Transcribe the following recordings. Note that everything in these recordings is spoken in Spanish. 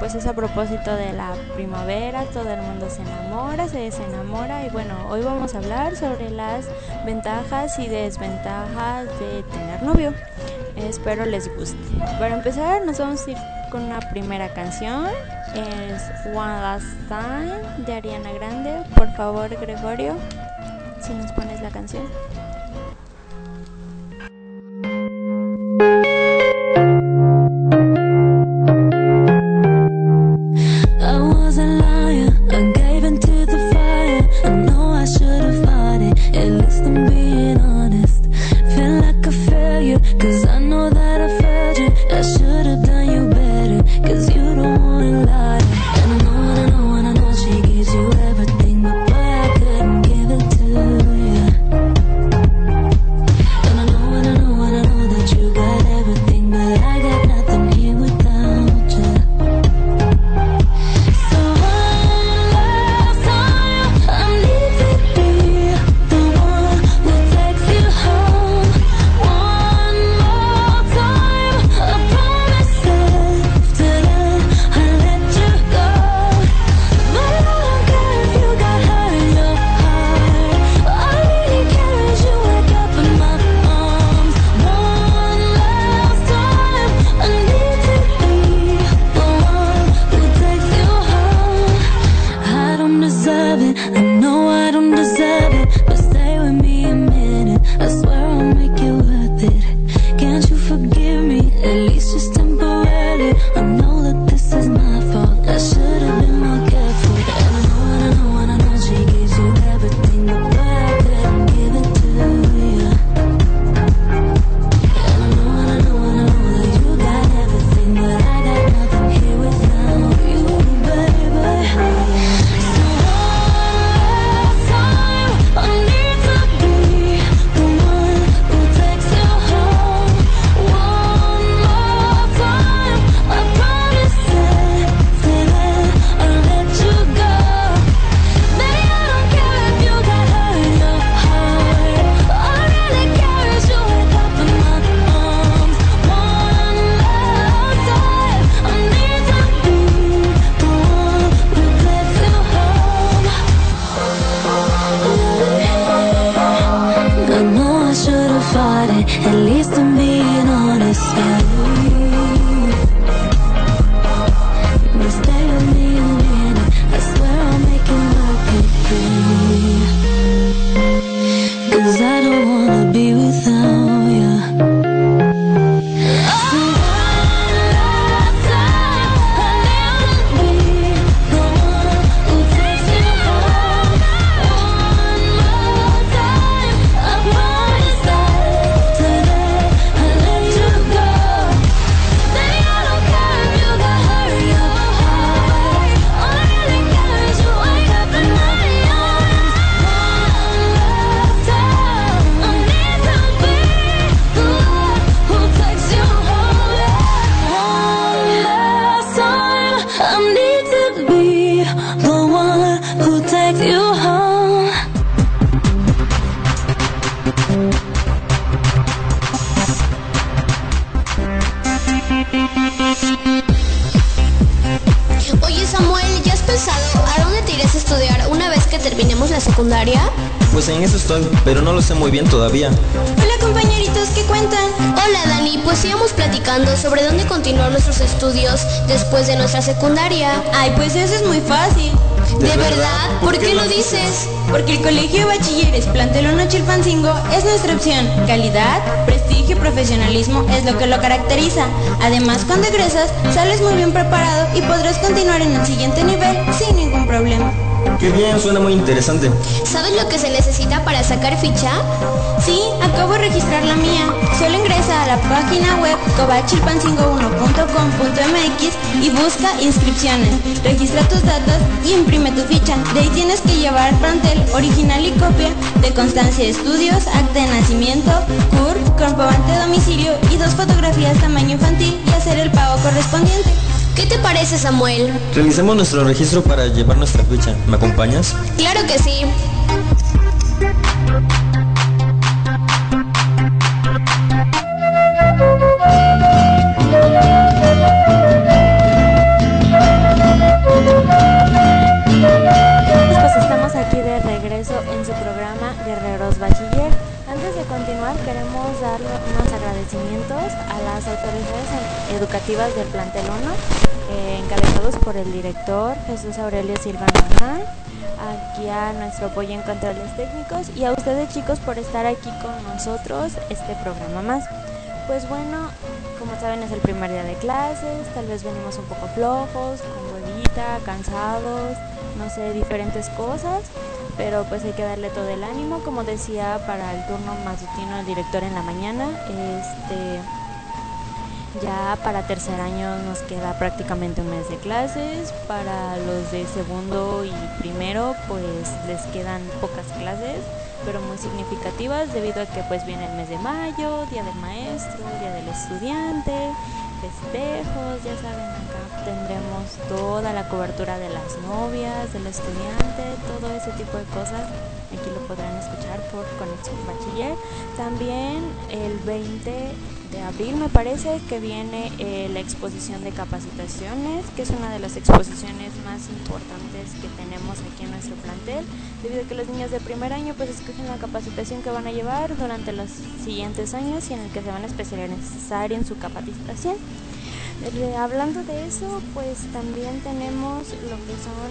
pues es a propósito de la primavera, todo el mundo se enamora, se desenamora y bueno, hoy vamos a hablar sobre las ventajas y desventajas de tener novio. Espero les guste. Para empezar nos vamos a ir con una primera canción, es One Last Time de Ariana Grande. Por favor Gregorio, si nos pones la canción. Todavía. Hola compañeritos, ¿qué cuentan? Hola Dani, pues íbamos platicando sobre dónde continuar nuestros estudios después de nuestra secundaria. Ay, pues eso es muy fácil. ¿De, verdad? ¿Por, qué, lo dices? Porque el Colegio de Bachilleres Plantelón Chilpancingo es nuestra opción. Calidad, prestigio y profesionalismo es lo que lo caracteriza. Además, cuando egresas, sales muy bien preparado y podrás continuar en el siguiente nivel sin ningún problema. Qué bien, suena muy interesante. ¿Sabes lo que se necesita para sacar ficha? Sí, acabo de registrar la mía. Solo ingresa a la página web cobachilpancingo1.com.mx y busca inscripciones. Registra tus datos y imprime tu ficha. De ahí tienes que llevar plantel original y copia de constancia de estudios, acta de nacimiento, CURP, comprobante de domicilio y dos fotografías tamaño infantil y hacer el pago correspondiente. ¿Qué te parece, Samuel? Realicemos nuestro registro para llevar nuestra ficha. ¿Me acompañas? Claro que sí. Educativas del plantel 1, eh, encabezados por el director Jesús Aurelio Silva Hernán, aquí a nuestro apoyo en controles técnicos y a ustedes chicos por estar aquí con nosotros este programa más. Pues bueno, como saben es el primer día de clases, tal vez venimos un poco flojos, con huevita, cansados, no sé, diferentes cosas, pero pues hay que darle todo el ánimo, como decía para el turno matutino el director en la mañana, este ya para tercer año nos queda prácticamente un mes de clases, para los de segundo y primero pues les quedan pocas clases, pero muy significativas debido a que pues viene el mes de mayo, Día del Maestro, Día del Estudiante, festejos, ya saben, tendremos toda la cobertura de las novias, del estudiante, todo ese tipo de cosas. Aquí lo podrán escuchar por Conexión Bachiller. También el 20 de abril me parece que viene eh, la exposición de capacitaciones, que es una de las exposiciones más importantes que tenemos aquí en nuestro plantel, debido a que los niños de primer año pues escogen la capacitación que van a llevar durante los siguientes años y en el que se van a especializar en su capacitación. Eh, hablando de eso, pues también tenemos lo que son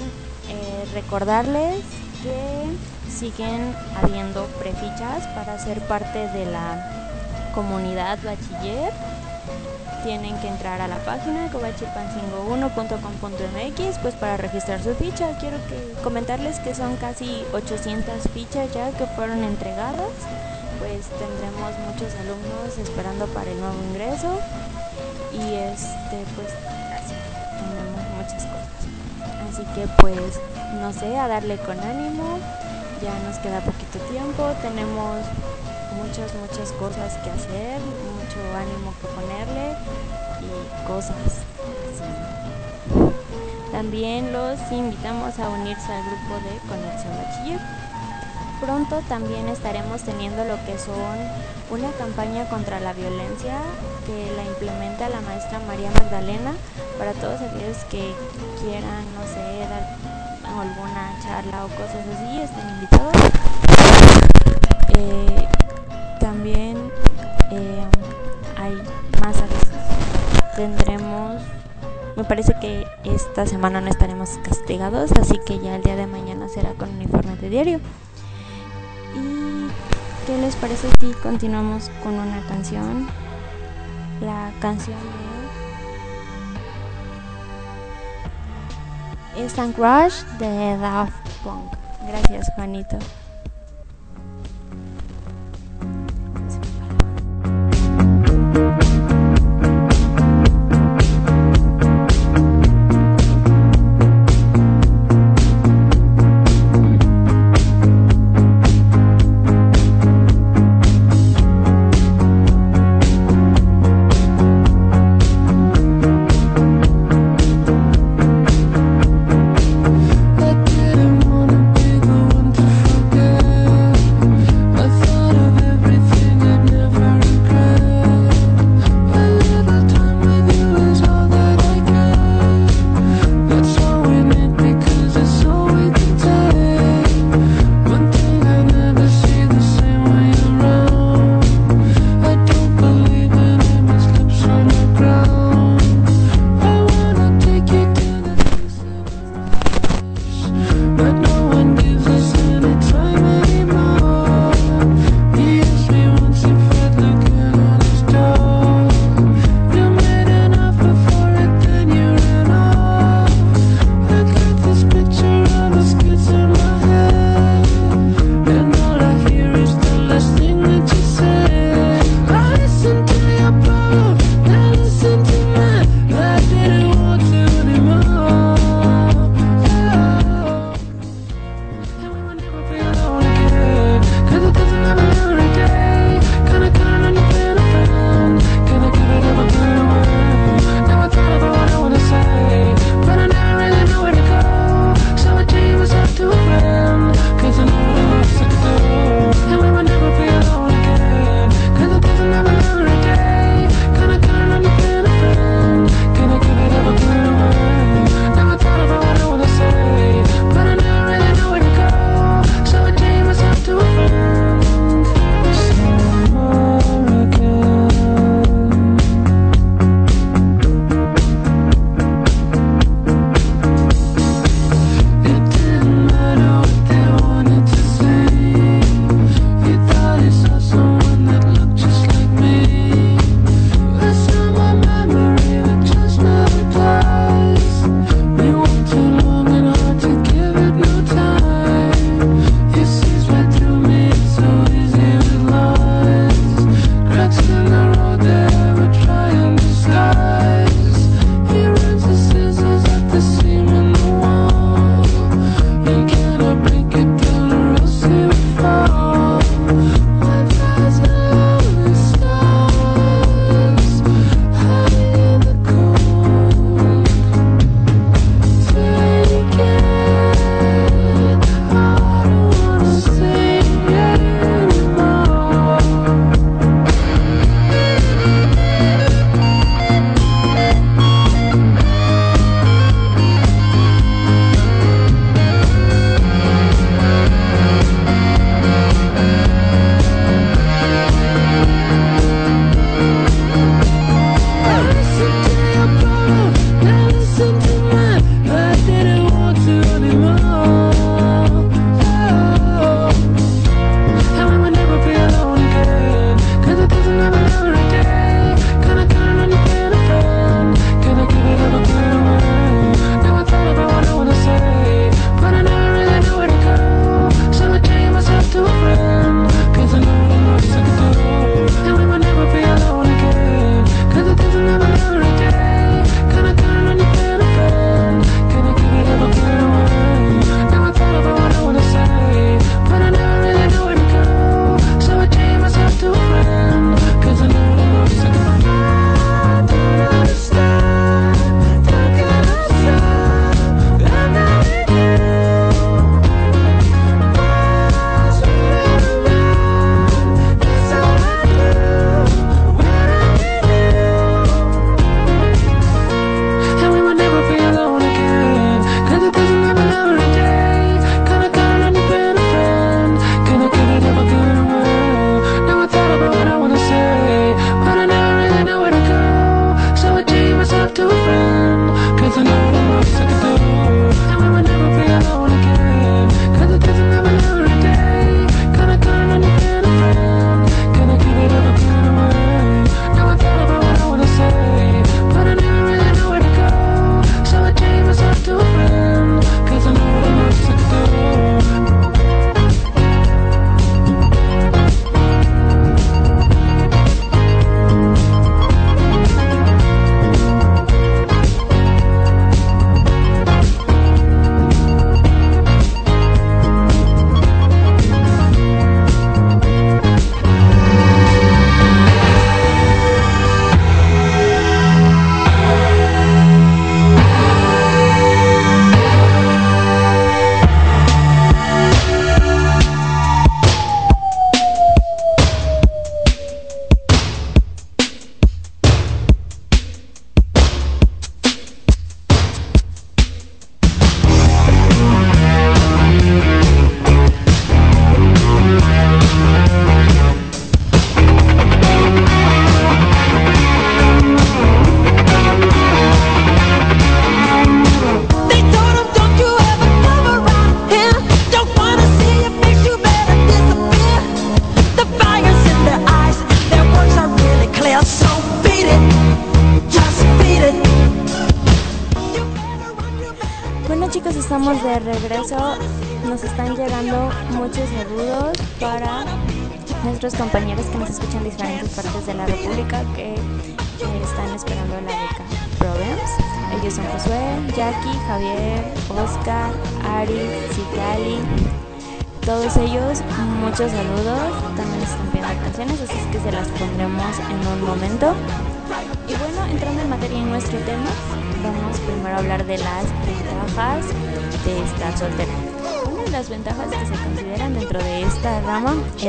eh, recordarles que siguen habiendo prefichas para ser parte de la comunidad bachiller tienen que entrar a la página cobachilpancingo1.com.mx pues para registrar su ficha. Quiero comentarles que son casi 800 fichas ya que fueron entregadas. Pues tendremos muchos alumnos esperando para el nuevo ingreso y este pues así tenemos muchas cosas. Así que pues no sé, a darle con ánimo. Ya nos queda poquito tiempo, tenemos muchas, muchas cosas que hacer, mucho ánimo que ponerle y cosas. También los invitamos a unirse al grupo de Conexión Bachiller. Pronto también estaremos teniendo lo que son una campaña contra la violencia que la implementa la maestra María Magdalena para todos aquellos que quieran, no sé, dar alguna charla o cosas así, están invitados. Eh, también eh, hay más avisos. Tendremos, me parece que esta semana no estaremos castigados, así que ya el día de mañana será con uniforme de diario. ¿Y qué les parece si continuamos con una canción? La canción de Instant Crush de Daft Punk. Gracias, Juanito.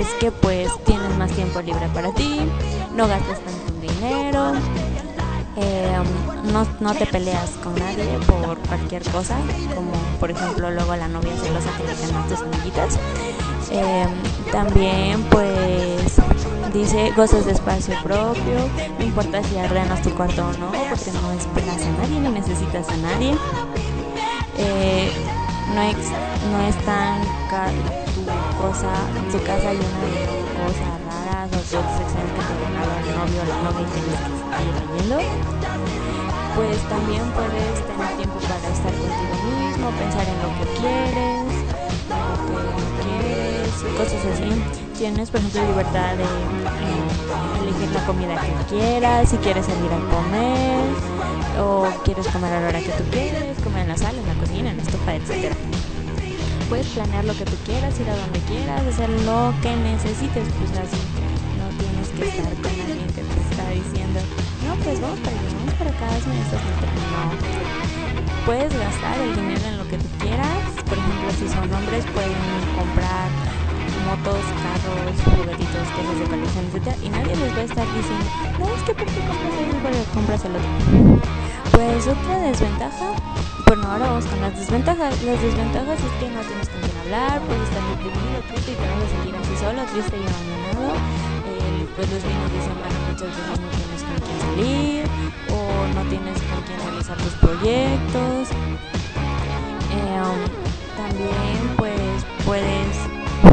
Es que pues tienes más tiempo libre para ti, no gastas tanto dinero, eh, no, no, te peleas con nadie por cualquier cosa, como por ejemplo luego la novia celosa que le a tus amiguitas. Eh, también pues dice gozas de espacio propio, no importa si ordenas tu cuarto o no, porque no esperas a nadie, no necesitas a nadie. Eh, no, es, no es tan tu cosa, tu casa llena de cosas raras o cosas extrañas que te ganado el novio o la novia y tienes que seguir leyendo. Pues también puedes tener tiempo para estar contigo mismo, pensar en lo que quieres, lo que quieres, cosas así tienes, por ejemplo, libertad de eh, elegir la comida que quieras, si quieres salir a comer o quieres comer a la hora que tú quieres, comer en la sala, en la cocina, en la estufa, etc. Puedes planear lo que tú quieras, ir a donde quieras, hacer lo que necesites, pues así no tienes que estar con alguien que te está diciendo, no, pues vamos para allá, vamos para acá, si necesitas No. Puedes gastar el dinero en lo que tú quieras, por ejemplo, si son hombres pueden comprar motos, carros, juguetitos, cosas de colección, etc. Y nadie les va a estar diciendo, no, es que ¿por qué compras porque compras el otro? Pues otra desventaja, bueno, ahora vamos con las desventajas. Las desventajas es que no tienes con quién hablar, puedes estar deprimido, triste y te vas a sentir así solo, triste y abandonado. Eh, pues los fines de semana muchas veces no tienes con quién salir o no tienes con quién realizar tus proyectos. Eh, um, también pues puedes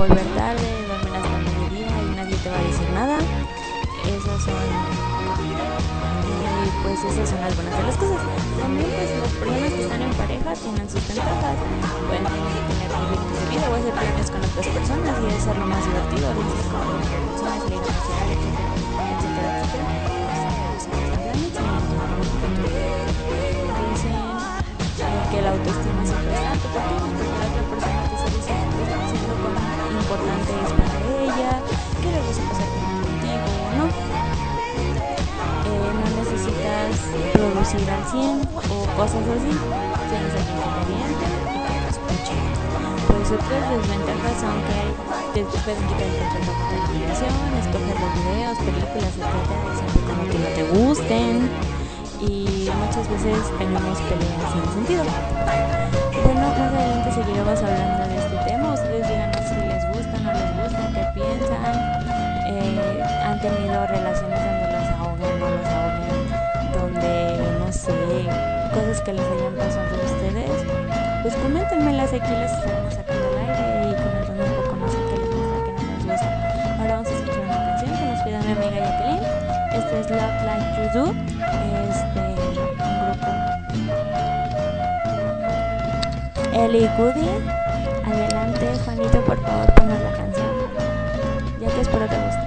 volver tarde, dormir hasta mediodía y nadie te va a decir nada. Esas son y pues esas son algunas de las cosas. También pues las personas que están en pareja tienen sus ventajas. Pueden tener proyectos de vida o hacer planes con otras personas y eso es lo más divertido. Personas, salir a pasear, etcétera, etcétera. Dicen que la autoestima es alto porque la otra persona te está diciendo que está con importante es para ella, que le gusta pasar producir al 100 o cosas así, tienes alguien que te oriente y que te escuche. Pues otras desventajas son que te pueden quitar el control de la escoger los videos, películas, etcétera, como que no te gusten y muchas veces tenemos peleas sin sentido. Bueno, más adelante seguiremos hablando de este tema. Ustedes díganos si les gusta, no les gusta, qué piensan. Eh, han tenido relaciones que les hayan pasado a ustedes. Pues coméntenmelas aquí, les estaremos sacando al aire y comentando un poco, sé qué les gusta, qué no gusta. Ahora vamos a escuchar una canción que nos pide mi amiga Jacqueline. Este es Love Like You Do. Este, un grupo. Ellie Goody. Adelante, Juanito, por favor, ponnos la canción. Ya que espero te guste.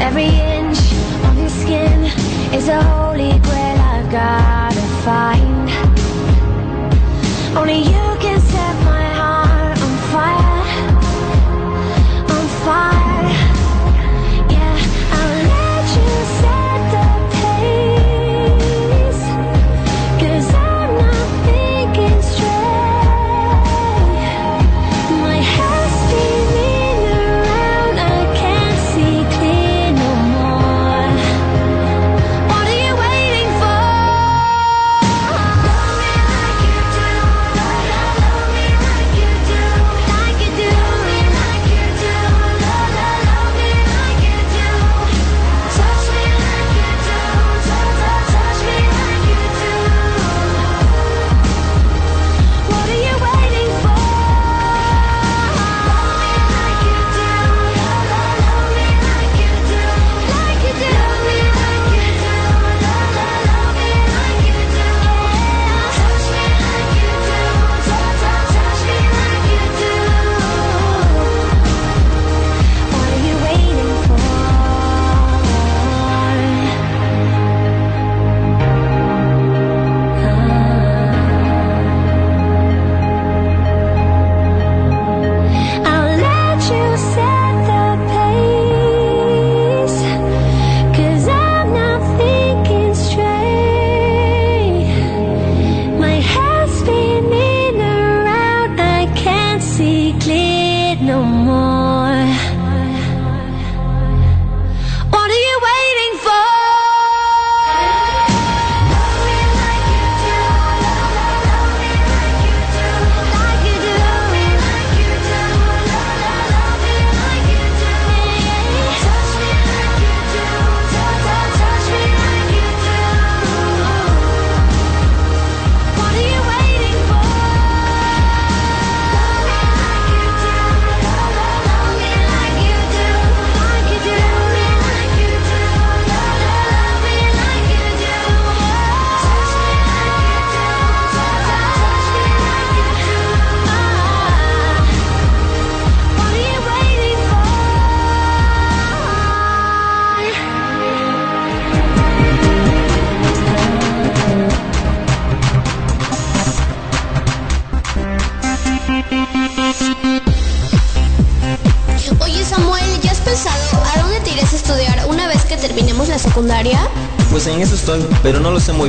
Every inch of your skin is a holy grail I've gotta find. Only you can set my heart on fire, on fire.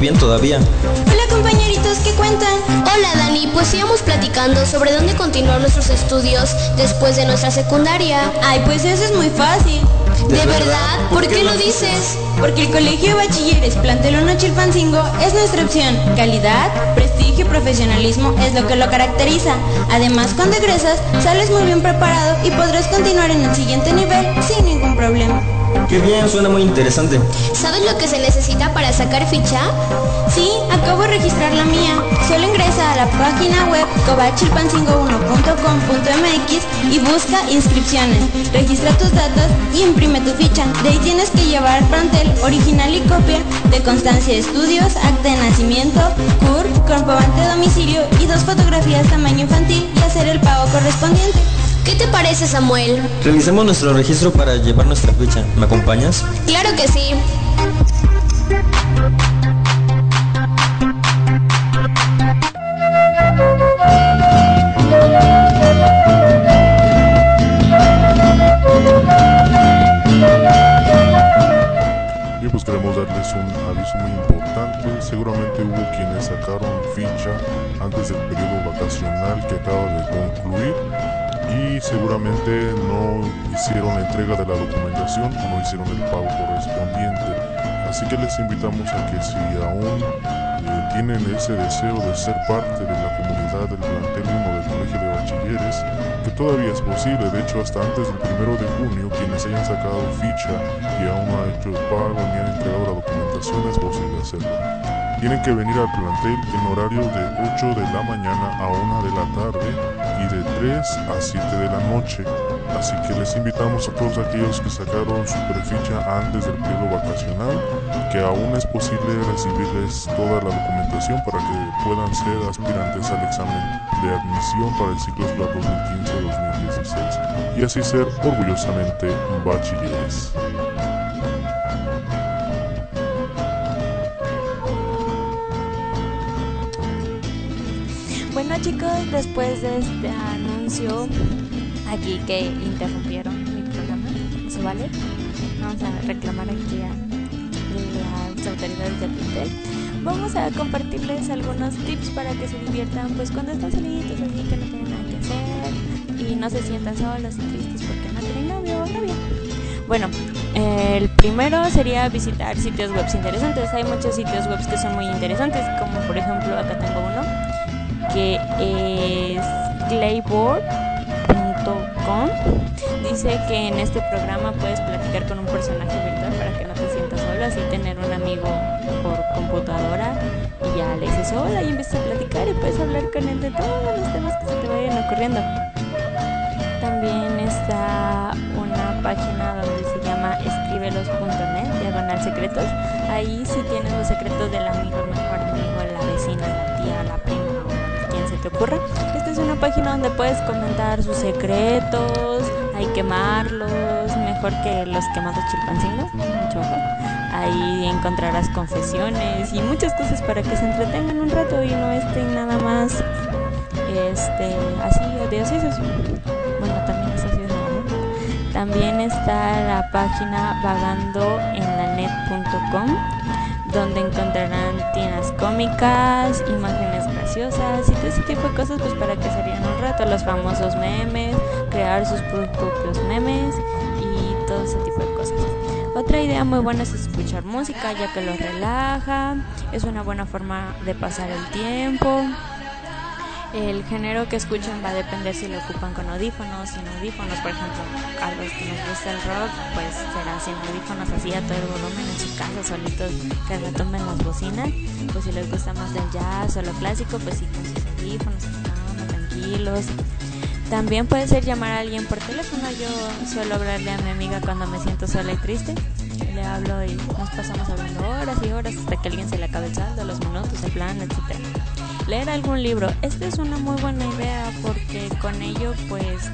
Bien todavía. Hola compañeritos, ¿qué cuentan? Hola Dani, pues íbamos platicando sobre dónde continuar nuestros estudios después de nuestra secundaria. Ay, pues eso es muy fácil. ¿De verdad? ¿Por qué lo dices? Porque el Colegio de Bachilleres Plantel 1 Chilpancingo es nuestra opción. Calidad, prestigio y profesionalismo es lo que lo caracteriza. Además, cuando egresas, sales muy bien preparado y podrás continuar en el siguiente nivel sin ningún problema. Qué bien, suena muy interesante. ¿Sabes lo que se necesita para sacar ficha? Sí, acabo de registrar la mía. Solo ingresa a la página web cobachilpancingo1.com.mx y busca inscripciones. Registra tus datos y imprime tu ficha. De ahí tienes que llevar plantel original y copia de constancia de estudios, acta de nacimiento, CUR, comprobante de domicilio y dos fotografías tamaño infantil y hacer el pago correspondiente. ¿Qué te parece Samuel? Realicemos nuestro registro para llevar nuestra ficha. ¿Me acompañas? Claro que sí. Bien, pues queremos darles un aviso muy importante. Seguramente hubo quienes sacaron ficha antes del periodo vacacional que acaba de concluir y seguramente no hicieron la entrega de la documentación o no hicieron el pago correspondiente. Así que les invitamos a que si aún eh, tienen ese deseo de ser parte de la comunidad del plantel 1 del Colegio de Bachilleres, que todavía es posible, de hecho hasta antes del primero de junio, quienes hayan sacado ficha y aún no han hecho el pago ni han entregado la documentación, es posible hacerlo. Tienen que venir al plantel en horario de 8 de la mañana a 1 de la tarde y de 3 a 7 de la noche. Así que les invitamos a todos aquellos que sacaron su preficha antes del periodo vacacional, que aún es posible recibirles toda la documentación para que puedan ser aspirantes al examen de admisión para el ciclo escolar 2015-2016 y así ser orgullosamente bachilleres. Chicos, después de este anuncio aquí que interrumpieron mi programa, ¿se vale? Vamos a reclamar aquí a las autoridades del hotel. Vamos a compartirles algunos tips para que se diviertan pues cuando están solitos así que no tienen nada que hacer y no se sientan solos y tristes porque no tienen novio o novia. Bueno, el primero sería visitar sitios web interesantes. Hay muchos sitios web que son muy interesantes, como por ejemplo acá tengo uno que es clayboard.com. Dice que en este programa puedes platicar con un personaje virtual para que no te sientas solo, así tener un amigo por computadora y ya le dices hola y empiezas a platicar y puedes hablar con él de todos los temas que se te vayan ocurriendo. También está una página donde se llama escribelos.net, diagonal secretos. Ahí sí tienes los secretos del amigo, el mejor amigo, la vecina, la tía, la te ocurra. Esta es una página donde puedes comentar sus secretos, hay quemarlos, mejor que los quemados chilpancingo, mucho mejor. Ahí encontrarás confesiones y muchas cosas para que se entretengan un rato y no estén nada más este, así odiosos. Bueno, también es así ¿no? También está la página vagandoenlanet.com donde encontrarán tiendas cómicas, imágenes graciosas y todo ese tipo de cosas pues para que se un rato, los famosos memes, crear sus propios memes y todo ese tipo de cosas. Otra idea muy buena es escuchar música ya que los relaja, es una buena forma de pasar el tiempo. El género que escuchan va a depender si lo ocupan con audífonos, sin audífonos, por ejemplo, a los que nos gusta el rock, pues será sin audífonos así a todo el volumen en su casa, solitos que retumben las bocinas. Pues si les gusta más del jazz o lo clásico, pues sí con sus audífonos, tranquilos. También puede ser llamar a alguien por teléfono. Yo suelo hablarle a mi amiga cuando me siento sola y triste. Le hablo y nos pasamos hablando horas y horas hasta que alguien se le acabe el saldo, los minutos, el plan, etcétera leer algún libro. Esta es una muy buena idea porque con ello pues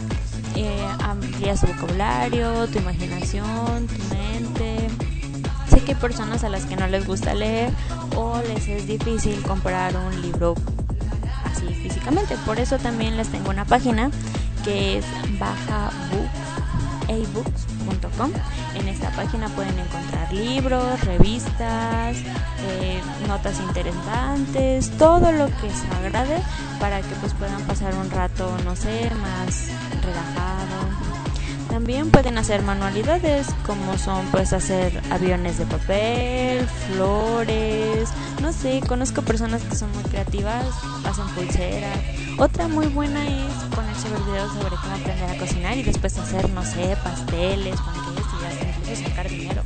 eh, amplías tu vocabulario, tu imaginación, tu mente. Sé que hay personas a las que no les gusta leer o les es difícil comprar un libro así físicamente. Por eso también les tengo una página que es bajabooks.com. En esta página pueden encontrar libros, revistas, eh, notas interesantes, todo lo que se agrade para que pues puedan pasar un rato, no sé, más relajado. También pueden hacer manualidades como son pues hacer aviones de papel, flores, no sé, conozco personas que son muy creativas, hacen pulseras. Otra muy buena es ponerse ver videos sobre cómo aprender a cocinar y después hacer, no sé, pasteles, panqueques y hasta incluso sacar dinero.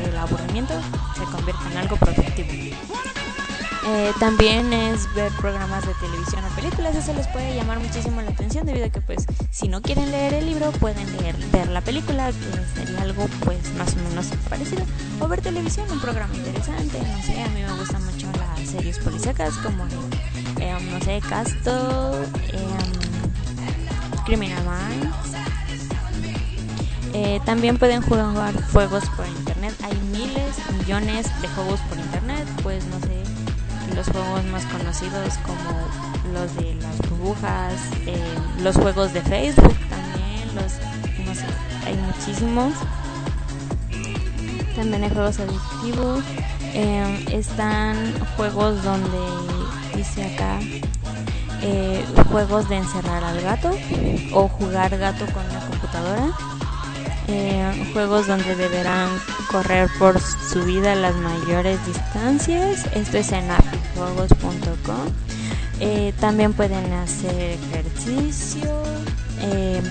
El aburrimiento se convierte en algo productivo. Eh, también es ver programas de televisión o películas, eso les puede llamar muchísimo la atención debido a que pues si no quieren leer el libro pueden leer, ver la película, que sería algo pues más o menos parecido, o ver televisión, un programa interesante, no sé, a mí me gustan mucho las series policíacas como, eh, no sé, Castle, eh, Criminal Minds. Eh, también pueden jugar juegos por internet, hay miles, millones de juegos por internet, pues no sé, los juegos más conocidos como los de las burbujas, eh, los juegos de Facebook también, los, no sé, hay muchísimos. También hay juegos adictivos. Eh, están juegos donde dice acá eh, juegos de encerrar al gato o jugar gato con la computadora. Eh, juegos donde deberán correr por su vida las mayores distancias. Esto es en apijuegos.com. Eh, también pueden hacer ejercicio, eh,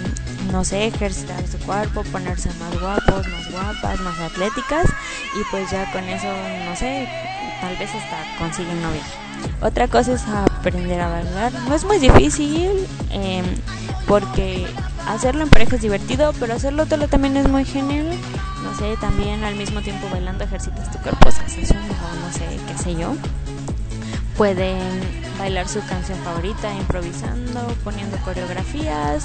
no sé, ejercitar su cuerpo, ponerse más guapos, más guapas, más atléticas y pues ya con eso, no sé, tal vez hasta consiguen novia. Otra cosa es aprender a bailar. No es muy difícil eh, porque hacerlo en pareja es divertido, pero hacerlo solo también es muy genial. No sé, también al mismo tiempo bailando ejercitas tu cuerpo, sensación o no sé, qué sé yo. Pueden bailar su canción favorita, improvisando, poniendo coreografías,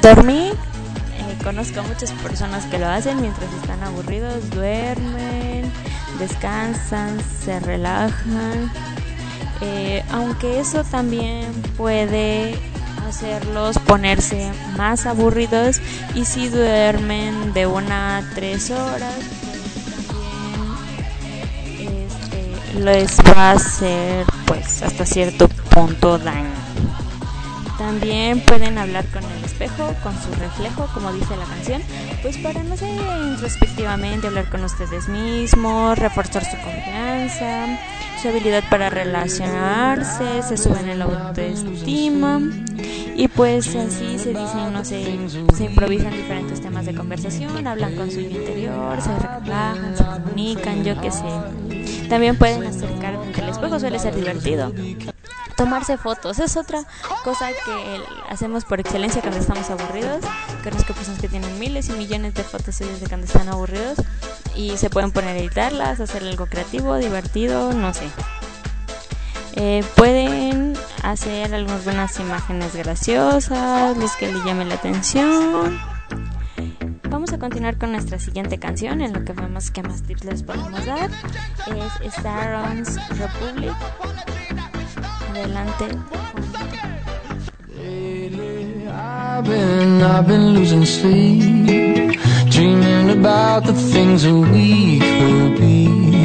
dormir. Eh, conozco muchas personas que lo hacen mientras están aburridos, duermen, descansan, se relajan. Eh, aunque eso también puede hacerlos ponerse más aburridos y si duermen de una a tres horas también este, les va a hacer pues hasta cierto punto daño. También pueden hablar con el espejo, con su reflejo, como dice la canción, pues para, no sé, introspectivamente hablar con ustedes mismos, reforzar su confianza, su habilidad para relacionarse, se suben en la autoestima y pues así se dicen, no sé, se improvisan diferentes temas de conversación, hablan con su interior, se relajan, se comunican, yo qué sé. También pueden acercar el espejo, suele ser divertido tomarse fotos. Es otra cosa que hacemos por excelencia cuando estamos aburridos. Conozco personas que tienen miles y millones de fotos desde cuando están aburridos y se pueden poner a editarlas, hacer algo creativo, divertido, no sé. Eh, pueden hacer algunas buenas imágenes graciosas, los que le llamen la atención. Vamos a continuar con nuestra siguiente canción, en lo que vemos que más tips les podemos dar. Es Star Republic adelante. Dreaming about the things that we could be.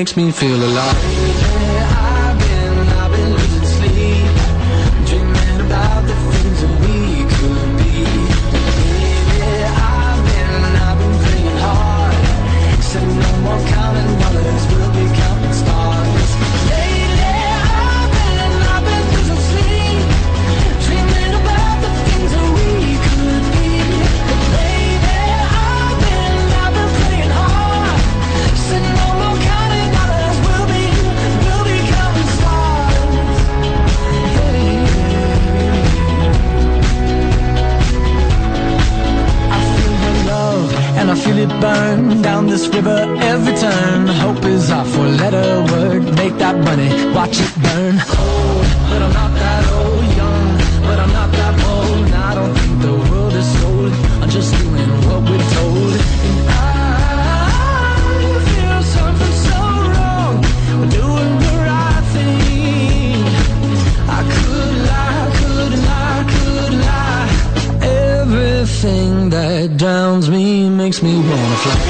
Makes me feel alive but I'm not that old. Young, but I'm not that bold. And I don't think the world is sold. I'm just doing what we're told. And I feel something so wrong. We're doing the right thing. I could lie, could lie, could lie. Everything that drowns me makes me wanna fly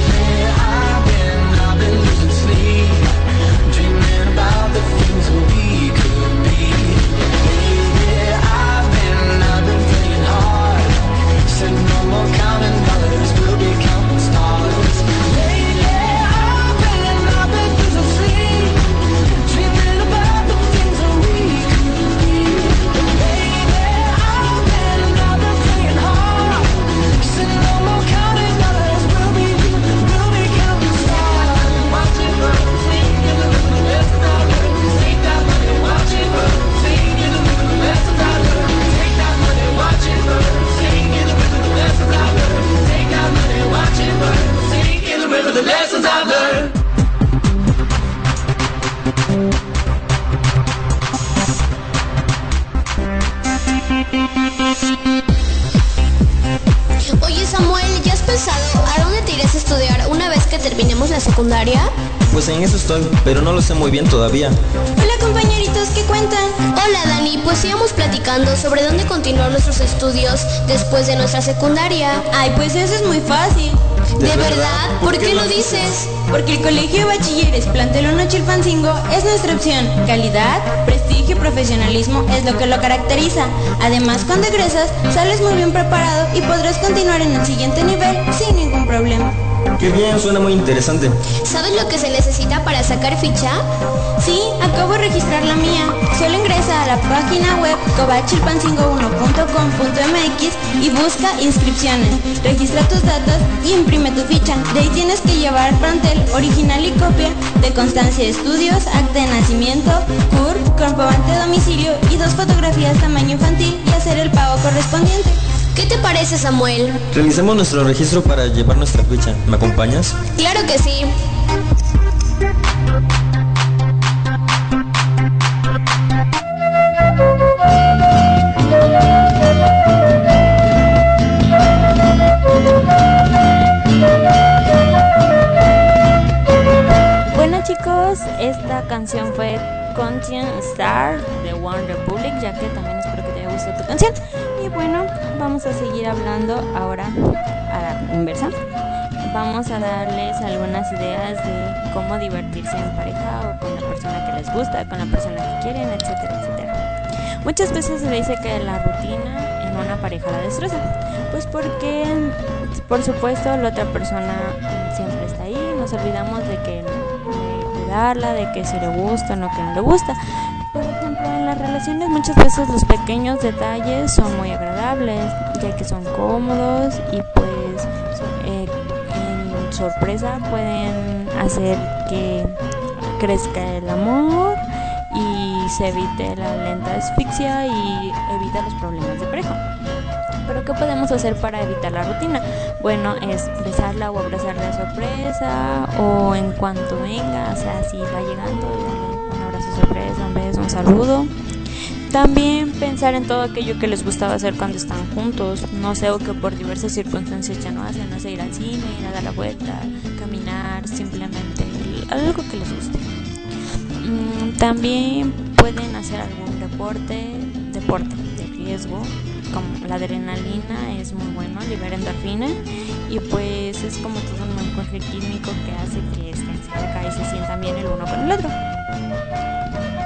Muy bien todavía. Hola compañeritos, ¿qué cuentan? Hola Dani, pues íbamos platicando sobre dónde continuar nuestros estudios después de nuestra secundaria. Ay, pues eso es muy fácil. ¿De, verdad? ¿Por qué lo dices? Porque el Colegio de Bachilleres Plantel 1 Chilpancingo es nuestra opción. Calidad, prestigio y profesionalismo es lo que lo caracteriza. Además, cuando egresas, sales muy bien preparado y podrás continuar en el siguiente nivel sin ningún problema. Qué bien, suena muy interesante. ¿Sabes lo que se necesita para sacar ficha? Sí, acabo de registrar la mía. Solo ingresa a la página web cobachilpancingo1.com.mx y busca inscripciones. Registra tus datos y imprime tu ficha. De ahí tienes que llevar plantel original y copia de constancia de estudios, acta de nacimiento, CURP, comprobante de domicilio y dos fotografías tamaño infantil y hacer el pago correspondiente. ¿Qué te parece Samuel? Realicemos nuestro registro para llevar nuestra ficha. ¿Me acompañas? Claro que sí. Bueno chicos, esta canción fue Conscient Star de One Republic, ya que también espero que te haya gustado tu canción. Y bueno, vamos a seguir hablando ahora a la inversa. Vamos a darles algunas ideas de cómo divertirse en pareja o con la persona que les gusta, con la persona que quieren, etcétera, etcétera. Muchas veces se dice que la rutina en una pareja la destroza, pues porque por supuesto la otra persona siempre está ahí, nos olvidamos de que de cuidarla, de que si le gusta o no que no le gusta. Las relaciones muchas veces los pequeños detalles son muy agradables, ya que son cómodos y pues eh, en sorpresa pueden hacer que crezca el amor y se evite la lenta asfixia y evita los problemas de pareja. Pero ¿qué podemos hacer para evitar la rutina? Bueno, es besarla o abrazarla de sorpresa o en cuanto venga, o sea, si va llegando, un saludo. También pensar en todo aquello que les gustaba hacer cuando están juntos, no sé, o que por diversas circunstancias ya no hacen, no sé, ir al cine, ir a dar la vuelta, caminar, simplemente algo que les guste. Mm, También pueden hacer algún deporte, deporte de riesgo, como la adrenalina es muy bueno, libera endorfina y pues es como todo un mensaje químico que hace que estén cerca y se sientan bien el uno con el otro.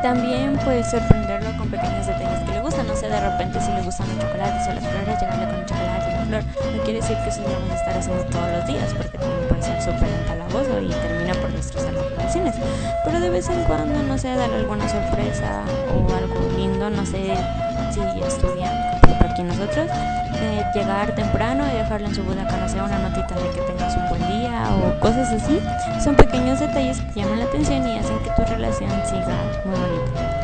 También puede sorprenderlo con pequeños detalles que le gustan, no sé, de repente si le gustan los chocolates o las flores, llegarle con un chocolate y una flor. No quiere decir que eso lo vamos a estar haciendo todos los días, porque también puede ser súper empalagoso y termina por destrozar las relaciones. Pero de vez en cuando, no sé, darle alguna sorpresa o algo lindo, no sé si estudian, ejemplo aquí nosotros, eh, llegar temprano y dejarle en su butaca, no una notita de que tengas un buen día o cosas así. Son pequeños detalles que llaman la atención y hacen que tu relación siga muy bonita.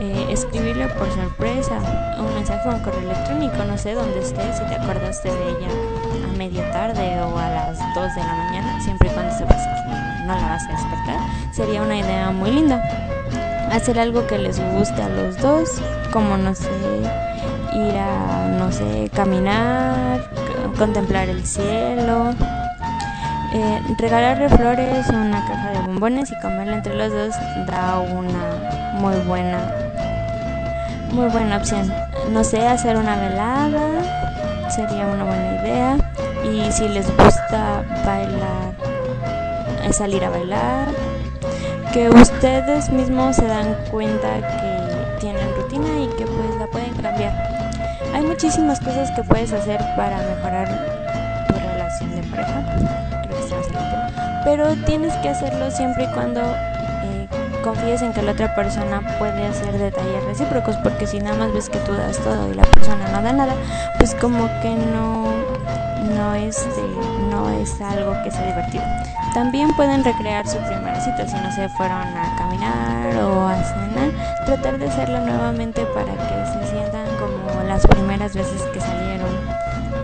Eh, escribirle por sorpresa un mensaje o un correo electrónico, no sé dónde estés, si te acordaste de ella a media tarde o a las 2 de la mañana, siempre y cuando no la vas a despertar, sería una idea muy linda. Hacer algo que les guste a los dos, como no sé, ir a, no sé, caminar, contemplar el cielo, eh, regalarle flores una caja de bombones y comerla entre los dos da una muy buena muy buena opción. No sé hacer una velada sería una buena idea. Y si les gusta bailar eh, salir a bailar que ustedes mismos se dan cuenta que hay muchísimas cosas que puedes hacer para mejorar tu relación de pareja que pero tienes que hacerlo siempre y cuando eh, confíes en que la otra persona puede hacer detalles recíprocos porque si nada más ves que tú das todo y la persona no da nada pues como que no no este no es algo que sea divertido. También pueden recrear su primera cita si no se fueron a caminar o a cenar tratar de hacerlo nuevamente para las primeras veces que salieron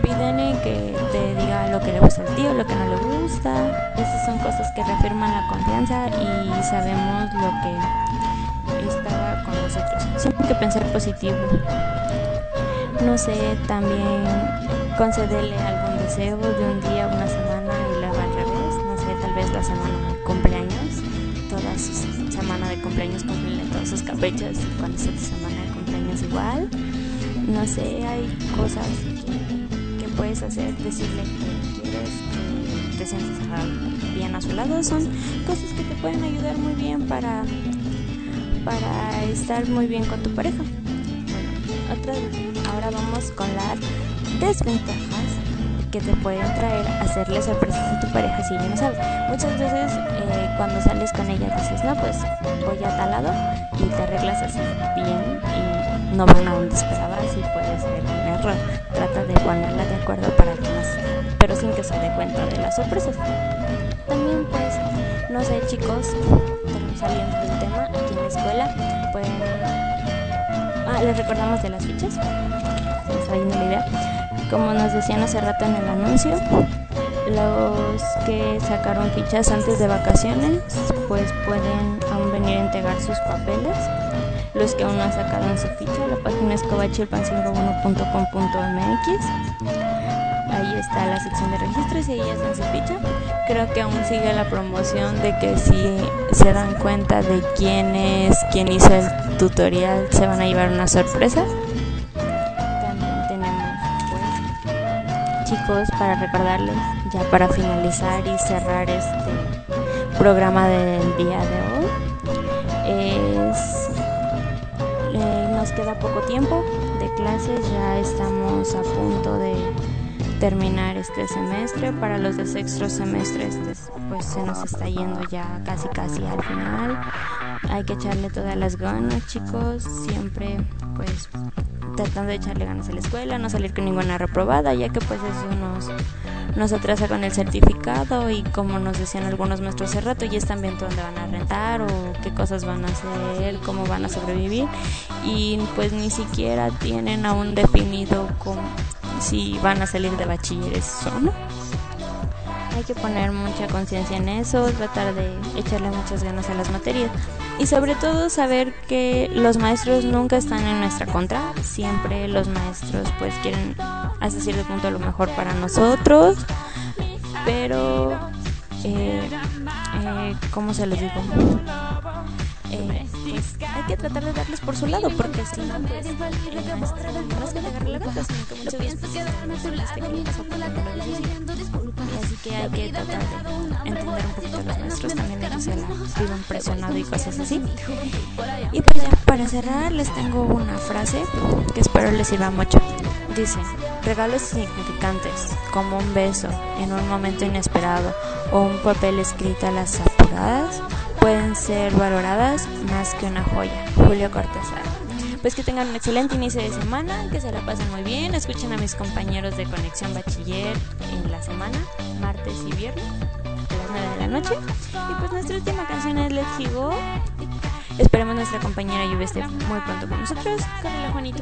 pídele que te diga lo que le gusta al tío, lo que no le gusta. Esas son cosas que reafirman la confianza y sabemos lo que estaba con nosotros. Siempre que pensar positivo. No sé, también concederle algún deseos de un día, una semana y luego al revés. No sé, tal vez la semana de cumpleaños, toda su semana de cumpleaños cumplen todos sus caprichos y cuando es tu semana de cumpleaños igual. No sé, hay cosas que, puedes hacer, decirle que quieres, que te sientes bien a su lado. Son cosas que te pueden ayudar muy bien para, para estar muy bien con tu pareja. Bueno, otra, ahora vamos con las desventajas que te pueden traer hacerle sorpresas a tu pareja si ella no sabe. Muchas veces eh, cuando sales con ella dices, no, pues voy a tal lado y te arreglas así bien y no van a donde esperabas y puede ser un error. Trata de ponerla de acuerdo para que más, pero sin que se dé cuenta de las sorpresas. También pues, no sé chicos, saliendo del tema, aquí en la escuela pueden... Ah, les recordamos de las fichas, la idea como nos decían hace rato en el anuncio, los que sacaron fichas antes de vacaciones, pues pueden aún venir a entregar sus papeles. Los que aún no han sacado su ficha, la página es covachilpan51.com.mx. Ahí está la sección de registros y ahí están su ficha. Creo que aún sigue la promoción de que si se dan cuenta de quién es quien hizo el tutorial, se van a llevar una sorpresa. chicos, para recordarles, ya para finalizar y cerrar este programa del día de hoy, poco tiempo de clases, ya estamos a punto de terminar este semestre. Para los de sexto semestre, este, pues se nos está yendo ya casi casi al final. Hay que echarle todas las ganas, chicos. Siempre, pues tratando de echarle ganas a la escuela, no salir con ninguna reprobada, ya que pues eso nos, nos atrasa con el certificado y como nos decían algunos maestros hace rato, ya están viendo dónde van a rentar o qué cosas van a hacer, cómo van a sobrevivir y pues ni siquiera tienen aún definido cómo, si van a salir de bachilleres o no. Hay que poner mucha conciencia en eso, tratar de echarle muchas ganas a las materias y sobre todo saber que los maestros nunca están en nuestra contra, siempre los maestros pues quieren hasta cierto punto lo mejor para nosotros, pero eh, eh, ¿cómo se los digo? Eh, pues hay que tratar de darles por su lado porque si no pues maestro no es que le la gata sino que muchas pues, este la así que hay que tratar de entender un poquito los maestros también ellos se la viven presionado y cosas así. Y pues ya para cerrar les tengo una frase que espero les sirva mucho. Dice regalos significantes como un beso en un momento inesperado o un papel escrito a las apuradas pueden ser valoradas más que una joya. Julio Cortázar. Pues que tengan un excelente inicio de semana, que se la pasen muy bien, escuchen a mis compañeros de Conexión Bachiller en la semana, martes y viernes, a las 9 de la noche. Y pues nuestra última canción es Let's Go. Esperemos nuestra compañera Lluvia esté muy pronto con nosotros. la Juanito.